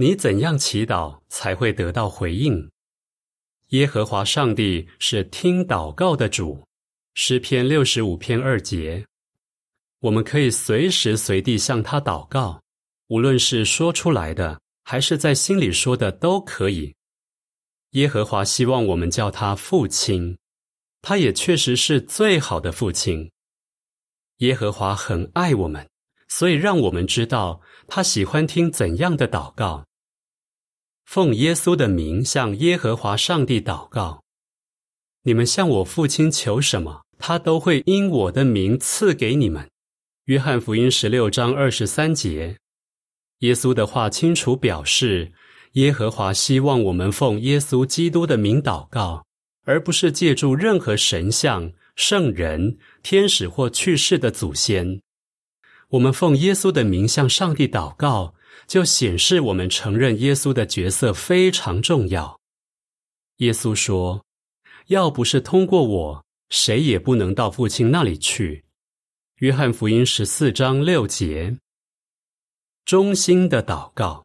你怎样祈祷才会得到回应？耶和华上帝是听祷告的主。诗篇六十五篇二节，我们可以随时随地向他祷告，无论是说出来的，还是在心里说的，都可以。耶和华希望我们叫他父亲，他也确实是最好的父亲。耶和华很爱我们，所以让我们知道他喜欢听怎样的祷告。奉耶稣的名向耶和华上帝祷告。你们向我父亲求什么，他都会因我的名赐给你们。约翰福音十六章二十三节。耶稣的话清楚表示，耶和华希望我们奉耶稣基督的名祷告，而不是借助任何神像、圣人、天使或去世的祖先。我们奉耶稣的名向上帝祷告。就显示我们承认耶稣的角色非常重要。耶稣说：“要不是通过我，谁也不能到父亲那里去。”约翰福音十四章六节。衷心的祷告，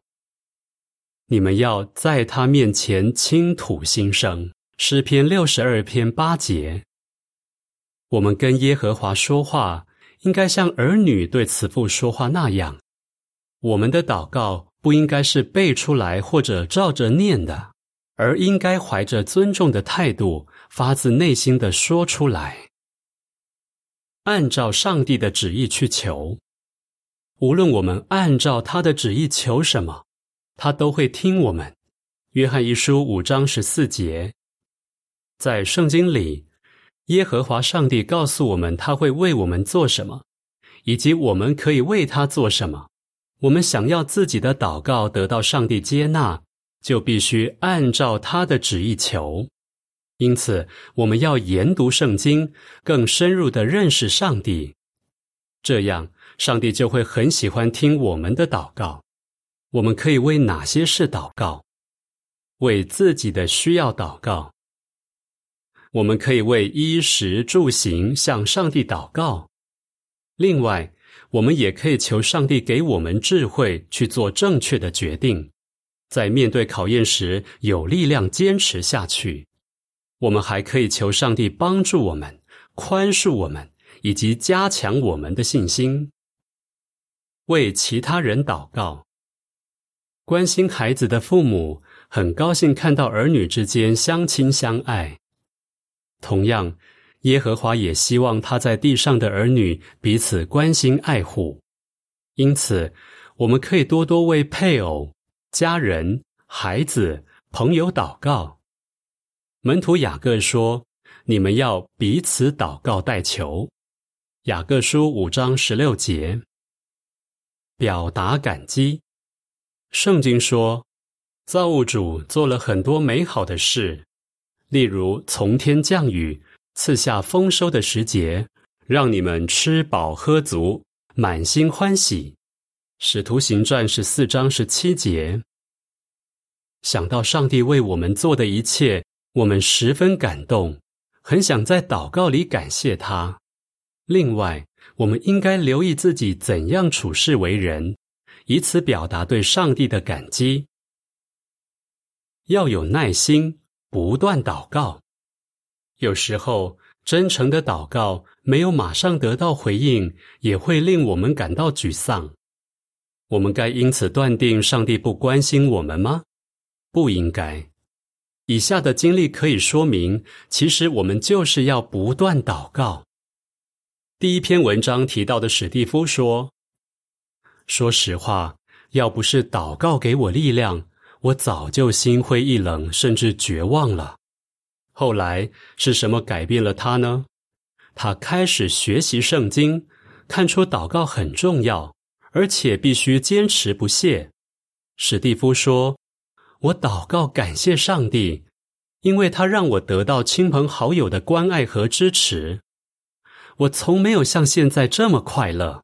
你们要在他面前倾吐心声。诗篇六十二篇八节。我们跟耶和华说话，应该像儿女对慈父说话那样。我们的祷告不应该是背出来或者照着念的，而应该怀着尊重的态度，发自内心的说出来，按照上帝的旨意去求。无论我们按照他的旨意求什么，他都会听我们。约翰一书五章十四节，在圣经里，耶和华上帝告诉我们他会为我们做什么，以及我们可以为他做什么。我们想要自己的祷告得到上帝接纳，就必须按照他的旨意求。因此，我们要研读圣经，更深入的认识上帝。这样，上帝就会很喜欢听我们的祷告。我们可以为哪些事祷告？为自己的需要祷告。我们可以为衣食住行向上帝祷告。另外，我们也可以求上帝给我们智慧去做正确的决定，在面对考验时有力量坚持下去。我们还可以求上帝帮助我们、宽恕我们，以及加强我们的信心。为其他人祷告，关心孩子的父母很高兴看到儿女之间相亲相爱。同样。耶和华也希望他在地上的儿女彼此关心爱护，因此我们可以多多为配偶、家人、孩子、朋友祷告。门徒雅各说：“你们要彼此祷告代求。”雅各书五章十六节，表达感激。圣经说，造物主做了很多美好的事，例如从天降雨。赐下丰收的时节，让你们吃饱喝足，满心欢喜。使徒行传十四章十七节。想到上帝为我们做的一切，我们十分感动，很想在祷告里感谢他。另外，我们应该留意自己怎样处事为人，以此表达对上帝的感激。要有耐心，不断祷告。有时候，真诚的祷告没有马上得到回应，也会令我们感到沮丧。我们该因此断定上帝不关心我们吗？不应该。以下的经历可以说明，其实我们就是要不断祷告。第一篇文章提到的史蒂夫说：“说实话，要不是祷告给我力量，我早就心灰意冷，甚至绝望了。”后来是什么改变了他呢？他开始学习圣经，看出祷告很重要，而且必须坚持不懈。史蒂夫说：“我祷告感谢上帝，因为他让我得到亲朋好友的关爱和支持。我从没有像现在这么快乐。”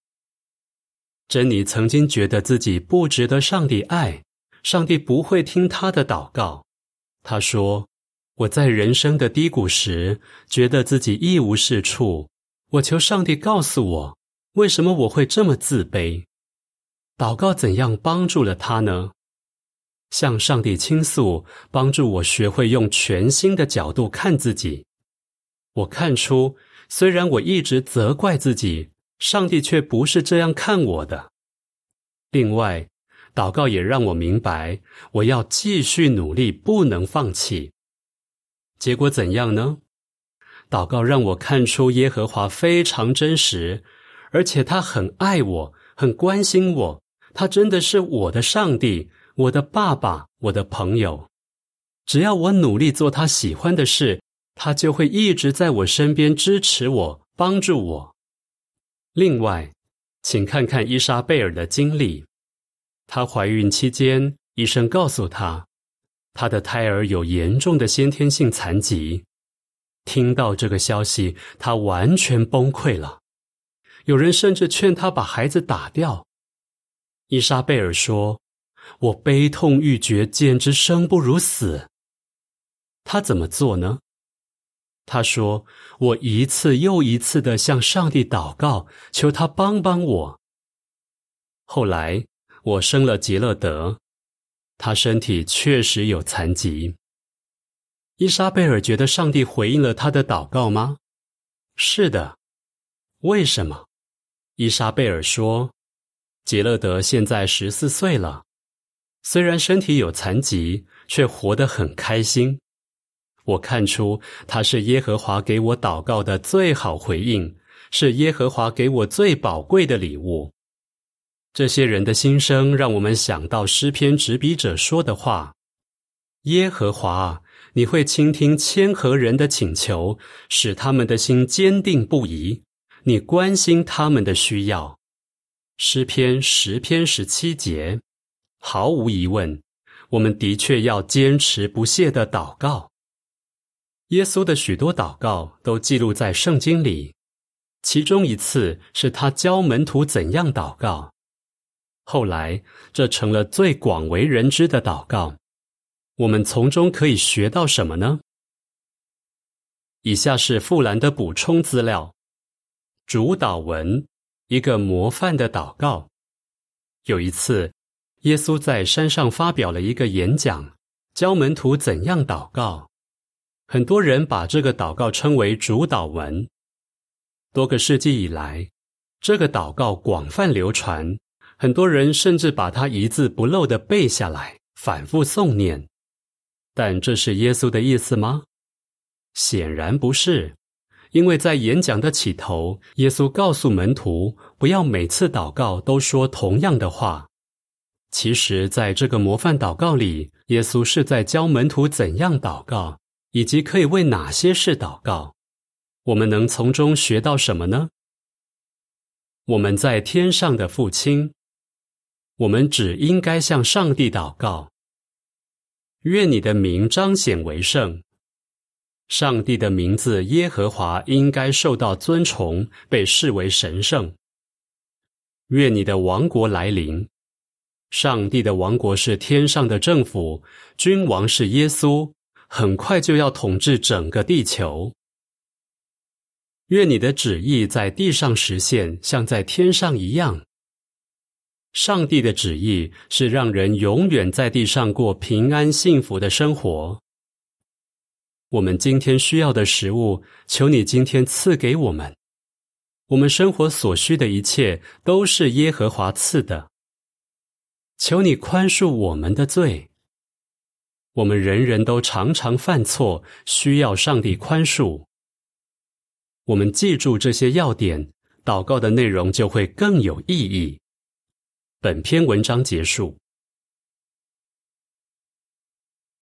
珍妮曾经觉得自己不值得上帝爱，上帝不会听他的祷告。他说。我在人生的低谷时，觉得自己一无是处。我求上帝告诉我，为什么我会这么自卑？祷告怎样帮助了他呢？向上帝倾诉，帮助我学会用全新的角度看自己。我看出，虽然我一直责怪自己，上帝却不是这样看我的。另外，祷告也让我明白，我要继续努力，不能放弃。结果怎样呢？祷告让我看出耶和华非常真实，而且他很爱我，很关心我。他真的是我的上帝，我的爸爸，我的朋友。只要我努力做他喜欢的事，他就会一直在我身边支持我，帮助我。另外，请看看伊莎贝尔的经历。她怀孕期间，医生告诉她，他的胎儿有严重的先天性残疾。听到这个消息，他完全崩溃了。有人甚至劝他把孩子打掉。伊莎贝尔说：“我悲痛欲绝，简直生不如死。”他怎么做呢？他说：“我一次又一次的向上帝祷告，求他帮帮我。”后来。我生了杰勒德，他身体确实有残疾。伊莎贝尔觉得上帝回应了他的祷告吗？是的。为什么？伊莎贝尔说：“杰勒德现在十四岁了，虽然身体有残疾，却活得很开心。我看出他是耶和华给我祷告的最好回应，是耶和华给我最宝贵的礼物。”这些人的心声，让我们想到诗篇执笔者说的话：“耶和华，你会倾听谦和人的请求，使他们的心坚定不移。你关心他们的需要。”诗篇十篇十七节，毫无疑问，我们的确要坚持不懈的祷告。耶稣的许多祷告都记录在圣经里，其中一次是他教门徒怎样祷告。后来，这成了最广为人知的祷告。我们从中可以学到什么呢？以下是富兰的补充资料：主祷文，一个模范的祷告。有一次，耶稣在山上发表了一个演讲，教门徒怎样祷告。很多人把这个祷告称为主祷文。多个世纪以来，这个祷告广泛流传。很多人甚至把它一字不漏的背下来，反复诵念。但这是耶稣的意思吗？显然不是，因为在演讲的起头，耶稣告诉门徒不要每次祷告都说同样的话。其实，在这个模范祷告里，耶稣是在教门徒怎样祷告，以及可以为哪些事祷告。我们能从中学到什么呢？我们在天上的父亲。我们只应该向上帝祷告，愿你的名彰显为圣。上帝的名字耶和华应该受到尊崇，被视为神圣。愿你的王国来临。上帝的王国是天上的政府，君王是耶稣，很快就要统治整个地球。愿你的旨意在地上实现，像在天上一样。上帝的旨意是让人永远在地上过平安幸福的生活。我们今天需要的食物，求你今天赐给我们。我们生活所需的一切都是耶和华赐的。求你宽恕我们的罪。我们人人都常常犯错，需要上帝宽恕。我们记住这些要点，祷告的内容就会更有意义。本篇文章结束。